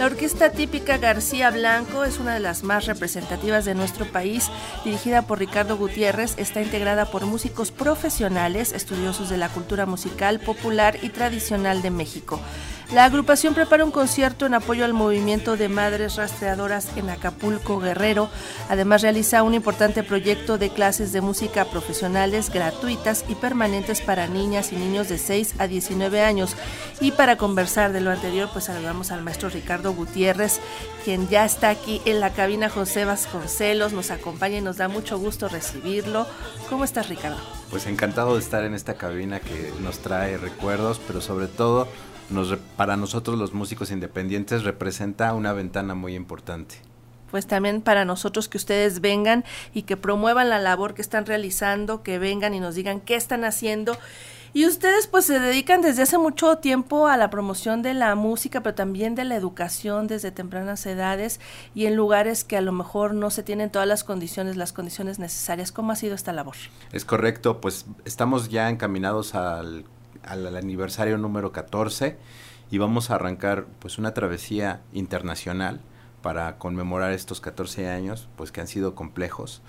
La orquesta típica García Blanco es una de las más representativas de nuestro país, dirigida por Ricardo Gutiérrez, está integrada por músicos profesionales, estudiosos de la cultura musical popular y tradicional de México. La agrupación prepara un concierto en apoyo al movimiento de madres rastreadoras en Acapulco, Guerrero. Además realiza un importante proyecto de clases de música profesionales gratuitas y permanentes para niñas y niños de 6 a 19 años. Y para conversar de lo anterior, pues saludamos al maestro Ricardo Gutiérrez, quien ya está aquí en la cabina José Vasconcelos, nos acompaña y nos da mucho gusto recibirlo. ¿Cómo estás, Ricardo? Pues encantado de estar en esta cabina que nos trae recuerdos, pero sobre todo para nosotros los músicos independientes representa una ventana muy importante. Pues también para nosotros que ustedes vengan y que promuevan la labor que están realizando, que vengan y nos digan qué están haciendo. Y ustedes pues se dedican desde hace mucho tiempo a la promoción de la música, pero también de la educación desde tempranas edades y en lugares que a lo mejor no se tienen todas las condiciones, las condiciones necesarias. ¿Cómo ha sido esta labor? Es correcto, pues estamos ya encaminados al al aniversario número 14 y vamos a arrancar pues una travesía internacional para conmemorar estos 14 años, pues que han sido complejos,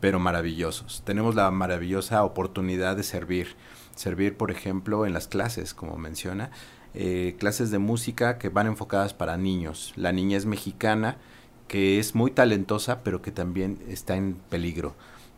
pero maravillosos. Tenemos la maravillosa oportunidad de servir, servir por ejemplo en las clases, como menciona, eh, clases de música que van enfocadas para niños, la niñez mexicana, que es muy talentosa, pero que también está en peligro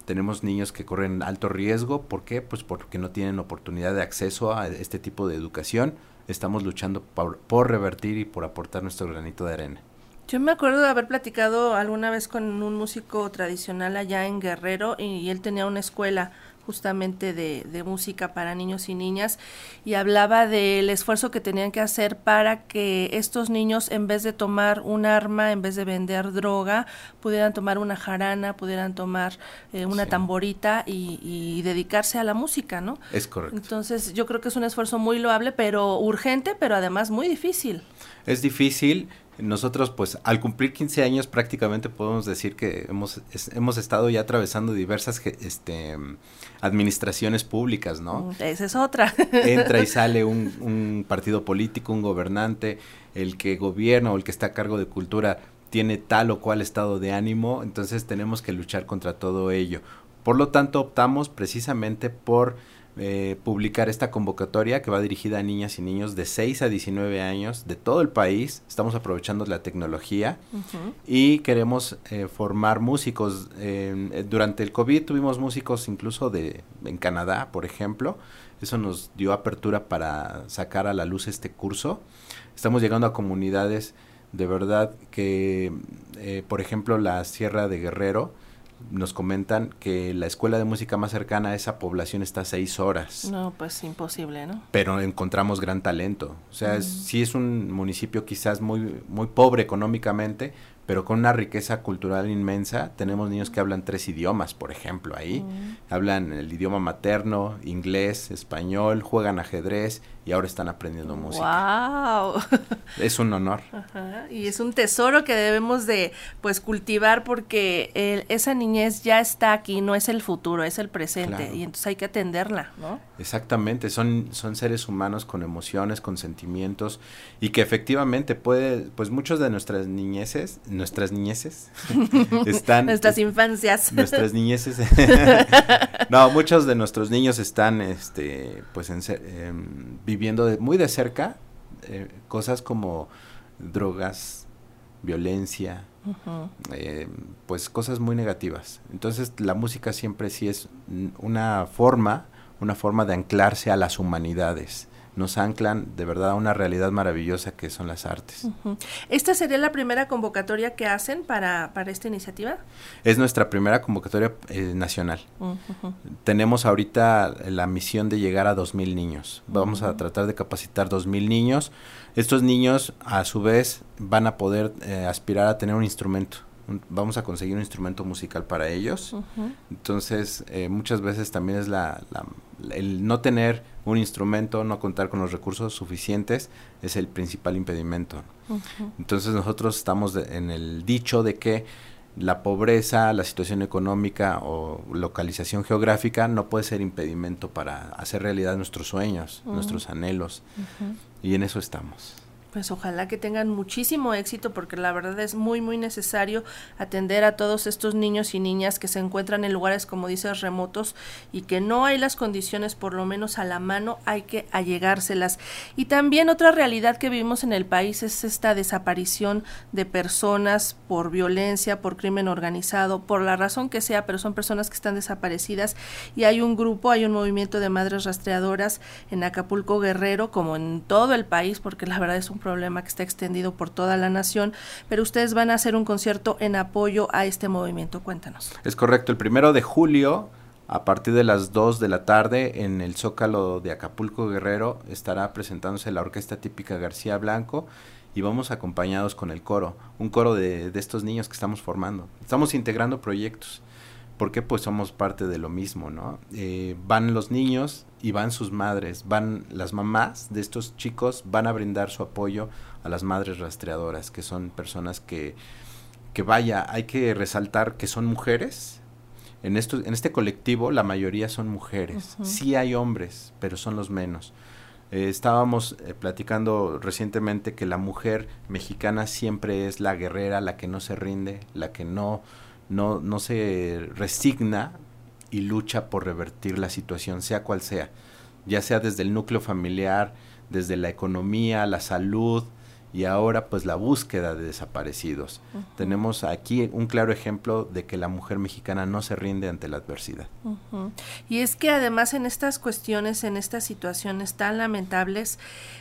tenemos niños que corren alto riesgo. ¿Por qué? Pues porque no tienen oportunidad de acceso a este tipo de educación. Estamos luchando por, revertir y por aportar nuestro granito de arena. Yo me acuerdo de haber platicado alguna vez con un músico tradicional allá en Guerrero y él tenía una escuela justamente de, de, música para niños y niñas y hablaba del esfuerzo que tenían que hacer para que estos niños en vez de tomar un arma, en vez de vender droga, pudieran tomar una jarana, pudieran tomar eh, una tamborita y, y, dedicarse a la música, ¿no? Es correcto. Entonces yo creo que es un esfuerzo muy loable, pero urgente, pero además muy difícil. Es difícil nosotros pues al cumplir 15 años prácticamente podemos decir que hemos, hemos estado ya atravesando diversas este, administraciones públicas, ¿no? Mm, esa es otra. Entra y sale un, un partido político, un gobernante, el que gobierna o el que está a cargo de cultura tiene tal o cual estado de ánimo, entonces tenemos que luchar contra todo ello. Por lo tanto, optamos precisamente por eh, publicar esta convocatoria que va dirigida a niñas y niños de 6 a 19 años de todo el país. Estamos aprovechando la tecnología y queremos eh, formar músicos. Eh, durante el COVID tuvimos músicos incluso de en Canadá, por ejemplo. Eso nos dio apertura para sacar a la luz este curso. Estamos llegando a comunidades de verdad que, por ejemplo, la Sierra de Guerrero, nos comentan que la escuela de música más cercana a esa población está a seis horas. No, pues imposible, ¿no? Pero encontramos gran talento. O sea, sí es un municipio quizás muy, muy pobre económicamente, pero con una riqueza cultural inmensa. Tenemos niños que hablan tres idiomas, por ejemplo, ahí. Hablan el idioma materno, inglés, español, juegan ajedrez y ahora están aprendiendo música. ¡Wow! Es un honor. Y es un tesoro que debemos de pues cultivar porque esa niñez ya está aquí, no es el futuro, es el presente y entonces hay que atenderla, ¿no? Exactamente, son, son seres humanos con emociones, con sentimientos y que efectivamente puede, pues muchos de nuestras niñeces, nuestras niñeces están... nuestras infancias. Nuestras niñeces. no, muchos de nuestros niños están, este, pues en, em, viendo de, muy de cerca eh, cosas como drogas, violencia, eh, pues cosas muy negativas. Entonces la música siempre sí es una forma, una forma de anclarse a las humanidades nos anclan de verdad a una realidad maravillosa que son las artes. ¿Esta sería la primera convocatoria que hacen para, para esta iniciativa? Es nuestra primera convocatoria eh, nacional. Tenemos ahorita la misión de llegar a 2.000 niños. Vamos a tratar de capacitar 2.000 niños. Estos niños a su vez van a poder eh, aspirar a tener un instrumento vamos a conseguir un instrumento musical para ellos. Entonces, eh, muchas veces también es la, el no tener un instrumento, no contar con los recursos suficientes, es el principal impedimento. Entonces, nosotros estamos en el dicho de que la pobreza, la situación económica o localización geográfica no puede ser impedimento para hacer realidad nuestros sueños, nuestros anhelos. Y en eso estamos. Pues ojalá que tengan muchísimo éxito porque la verdad es muy muy necesario atender a todos estos niños y niñas que se encuentran en lugares como dices remotos y que no hay las condiciones por lo menos a la mano, hay que allegárselas. Y también otra realidad que vivimos en el país es esta desaparición de personas por violencia, por crimen organizado, por la razón que sea, pero son personas que están desaparecidas y hay un grupo, hay un movimiento de madres rastreadoras en Acapulco Guerrero como en todo el país porque la verdad es un problema que está extendido por toda la nación, pero ustedes van a hacer un concierto en apoyo a este movimiento. Cuéntanos. Es correcto, el primero de julio, a partir de las 2 de la tarde, en el Zócalo de Acapulco Guerrero, estará presentándose la orquesta típica García Blanco y vamos acompañados con el coro, un coro de, de estos niños que estamos formando. Estamos integrando proyectos porque pues somos parte de lo mismo, ¿no? Eh, van los niños y van sus madres, van las mamás de estos chicos, van a brindar su apoyo a las madres rastreadoras, que son personas que, que vaya, hay que resaltar que son mujeres. En, esto, en este colectivo la mayoría son mujeres, sí hay hombres, pero son los menos. Eh, estábamos eh, platicando recientemente que la mujer mexicana siempre es la guerrera, la que no se rinde, la que no no, no se resigna y lucha por revertir la situación, sea cual sea, ya sea desde el núcleo familiar, desde la economía, la salud, y ahora pues la búsqueda de desaparecidos. Tenemos aquí un claro ejemplo de que la mujer mexicana no se rinde ante la adversidad. Y es que además en estas cuestiones, en estas situaciones tan lamentables,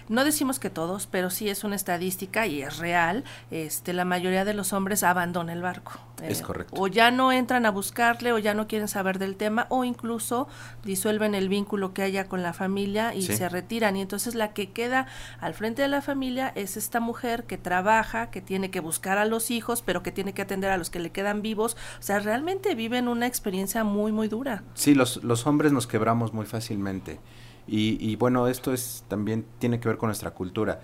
no decimos que todos, pero sí es una estadística y es real, este, la mayoría de los hombres abandona el barco. es eh, correcto. O ya no entran a buscarle o ya no quieren saber del tema o incluso disuelven el vínculo que haya con la familia y se retiran. Y entonces la que queda al frente de la familia es esta mujer que trabaja, que tiene que buscar a los hijos, pero que tiene que atender a los que le quedan vivos. O sea, realmente viven una experiencia muy, muy dura. Sí, los, los hombres nos quebramos muy fácilmente. Y, y bueno, esto es también tiene que ver con nuestra cultura.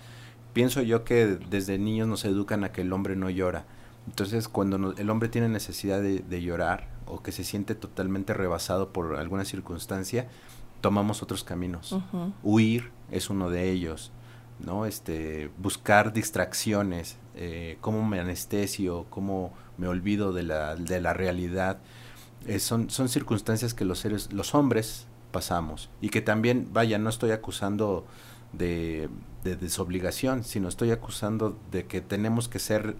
Pienso yo que desde niños nos educan a que el hombre no llora. Entonces, cuando el hombre tiene necesidad de, llorar o que se siente totalmente rebasado por alguna circunstancia, tomamos otros caminos. Huir es uno de ellos. ¿No? Este, buscar distracciones, eh, cómo me anestesio, cómo me olvido de la, de la realidad. Eh, son, son circunstancias que los seres, los hombres pasamos y que también, vaya, no estoy acusando de, de desobligación, sino estoy acusando de que tenemos que ser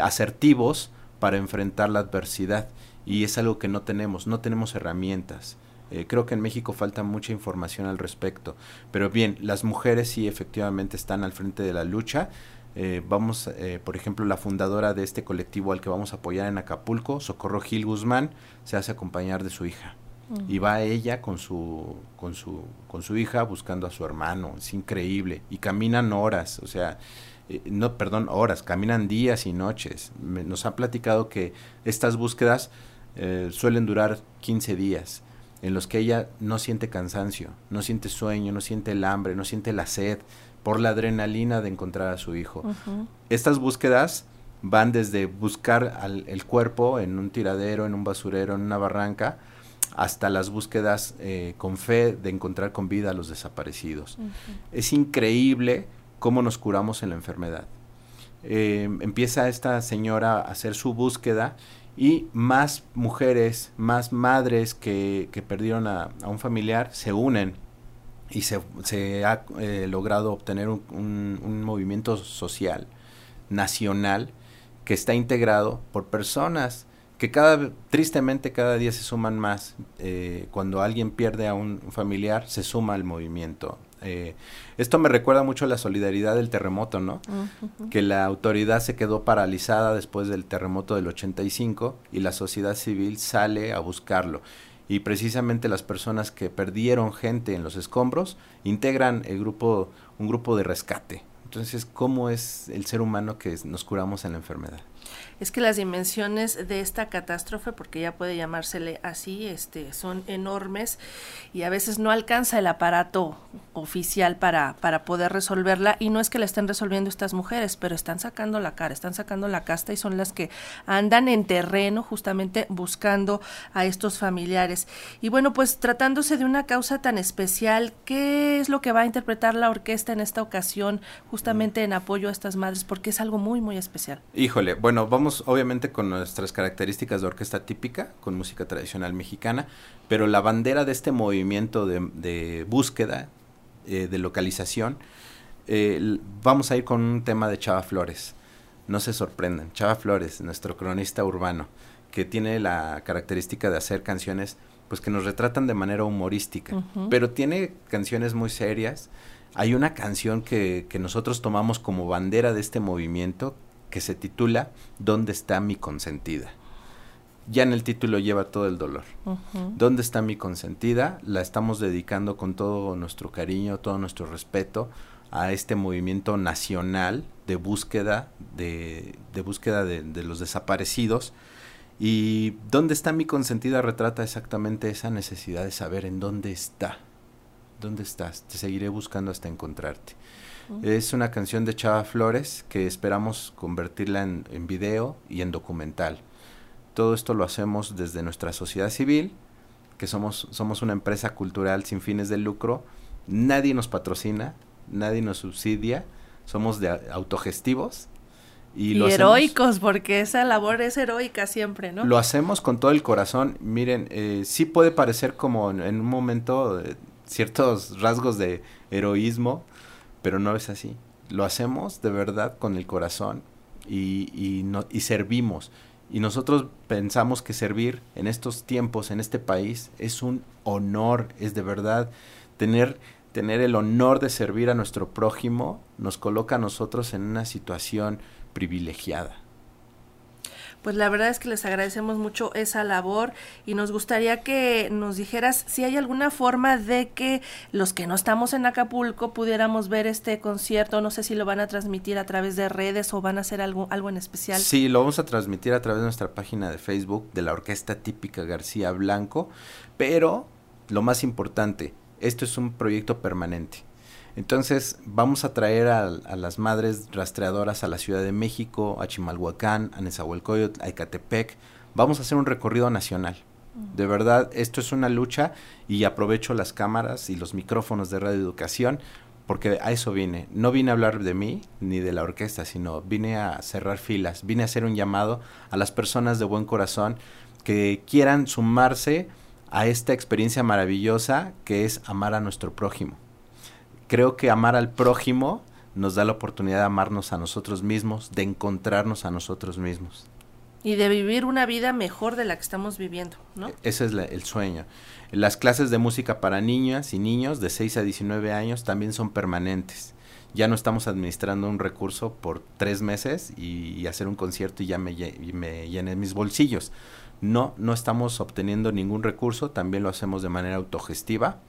asertivos para enfrentar la adversidad y es algo que no tenemos, no tenemos herramientas. Eh, creo que en México falta mucha información al respecto. Pero bien, las mujeres sí efectivamente están al frente de la lucha. Eh, vamos, eh, por ejemplo, la fundadora de este colectivo al que vamos a apoyar en Acapulco, Socorro Gil Guzmán, se hace acompañar de su hija. Y va ella con su, con, su, con su hija buscando a su hermano. Es increíble. Y caminan horas, o sea, no, perdón, horas, caminan días y noches. nos han platicado que estas búsquedas suelen durar 15 días en los que ella no siente cansancio, no siente sueño, no siente el hambre, no siente la sed, por la adrenalina de encontrar a su hijo. Estas búsquedas van desde buscar al, el cuerpo en un tiradero, en un basurero, en una barranca, hasta las búsquedas eh, con fe de encontrar con vida a los desaparecidos. Es increíble cómo nos curamos en la enfermedad. Eh, empieza esta señora a hacer su búsqueda y más mujeres, más madres que, que perdieron a, un familiar se unen y se, se ha eh, logrado obtener un, un, movimiento social, nacional, que está integrado por personas que cada tristemente cada día se suman más. Eh, cuando alguien pierde a un familiar, se suma al movimiento. Eh, esto me recuerda mucho a la solidaridad del terremoto, ¿no? Que la autoridad se quedó paralizada después del terremoto del 85 y la sociedad civil sale a buscarlo. Y precisamente las personas que perdieron gente en los escombros integran el grupo, un grupo de rescate. Entonces, ¿cómo es el ser humano que nos curamos en la enfermedad? Es que las dimensiones de esta catástrofe, porque ya puede llamársele así, este, son enormes y a veces no alcanza el aparato oficial para, para poder resolverla y no es que la estén resolviendo estas mujeres, pero están sacando la cara, están sacando la casta y son las que andan en terreno justamente buscando a estos familiares. Y bueno, pues tratándose de una causa tan especial, ¿qué es lo que va a interpretar la orquesta en esta ocasión? justamente en apoyo a estas madres? Porque es algo muy, muy especial. Híjole, bueno, vamos obviamente con nuestras características de orquesta típica, con música tradicional mexicana, pero la bandera de este movimiento de, búsqueda, eh, de localización, eh, vamos a ir con un tema de Chava Flores. No se sorprendan, Chava Flores, nuestro cronista urbano, que tiene la característica de hacer canciones pues que nos retratan de manera humorística, pero tiene canciones muy serias. Hay una canción que, que nosotros tomamos como bandera de este movimiento que se titula ¿Dónde está mi consentida? Ya en el título lleva todo el dolor. ¿Dónde está mi consentida? La estamos dedicando con todo nuestro cariño, todo nuestro respeto a este movimiento nacional de búsqueda de, de búsqueda de, de los desaparecidos y dónde está mi consentida retrata exactamente esa necesidad de saber en dónde está. ¿Dónde estás? Te seguiré buscando hasta encontrarte. Es una canción de Chava Flores que esperamos convertirla en, en, video y en documental. Todo esto lo hacemos desde nuestra sociedad civil, que somos, somos una empresa cultural sin fines de lucro. Nadie nos patrocina, nadie nos subsidia, somos de autogestivos y, heroicos, porque esa labor es heroica siempre, ¿no? Lo hacemos con todo el corazón. Miren, eh, sí puede parecer como en, un momento eh, ciertos rasgos de heroísmo, pero no es así. Lo hacemos de verdad con el corazón y, y, no, y servimos. Y nosotros pensamos que servir en estos tiempos, en este país, es un honor, es de verdad tener tener el honor de servir a nuestro prójimo nos coloca a nosotros en una situación privilegiada. Pues la verdad es que les agradecemos mucho esa labor y nos gustaría que nos dijeras si hay alguna forma de que los que no estamos en Acapulco pudiéramos ver este concierto. No sé si lo van a transmitir a través de redes o van a hacer algo, algo en especial. Sí, lo vamos a transmitir a través de nuestra página de Facebook de la Orquesta Típica García Blanco, pero lo más importante, esto es un proyecto permanente. Entonces vamos a traer a, las madres rastreadoras a la Ciudad de México, a Chimalhuacán, a Nezahualcóyotl, a Ecatepec. Vamos a hacer un recorrido nacional. De verdad, esto es una lucha y aprovecho las cámaras y los micrófonos de Radio Educación porque a eso vine. No vine a hablar de mí ni de la orquesta, sino vine a cerrar filas, vine a hacer un llamado a las personas de buen corazón que quieran sumarse a esta experiencia maravillosa que es amar a nuestro prójimo creo que amar al prójimo nos da la oportunidad de amarnos a nosotros mismos, de encontrarnos a nosotros mismos. Y de vivir una vida mejor de la que estamos viviendo, ¿no? E-, ese es el sueño. Las clases de música para niñas y niños de 6 a 19 años también son permanentes. Ya no estamos administrando un recurso por tres meses y, hacer un concierto y ya me, me llené mis bolsillos. No, no estamos obteniendo ningún recurso, también lo hacemos de manera autogestiva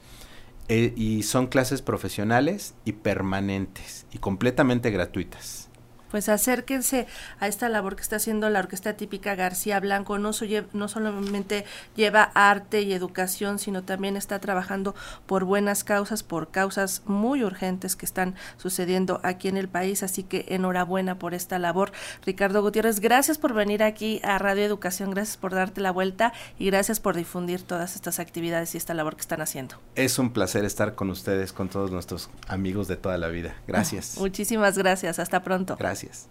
eh, y son clases profesionales y permanentes y completamente gratuitas pues acérquense a esta labor que está haciendo la Orquesta Típica García Blanco. No, no solamente lleva arte y educación, sino también está trabajando por buenas causas, por causas muy urgentes que están sucediendo aquí en el país. Así que enhorabuena por esta labor. Ricardo Gutiérrez, gracias por venir aquí a Radio Educación, gracias por darte la vuelta y gracias por difundir todas estas actividades y esta labor que están haciendo. Es un placer estar con ustedes, con todos nuestros amigos de toda la vida. Gracias. Muchísimas gracias. Hasta pronto. Gracias.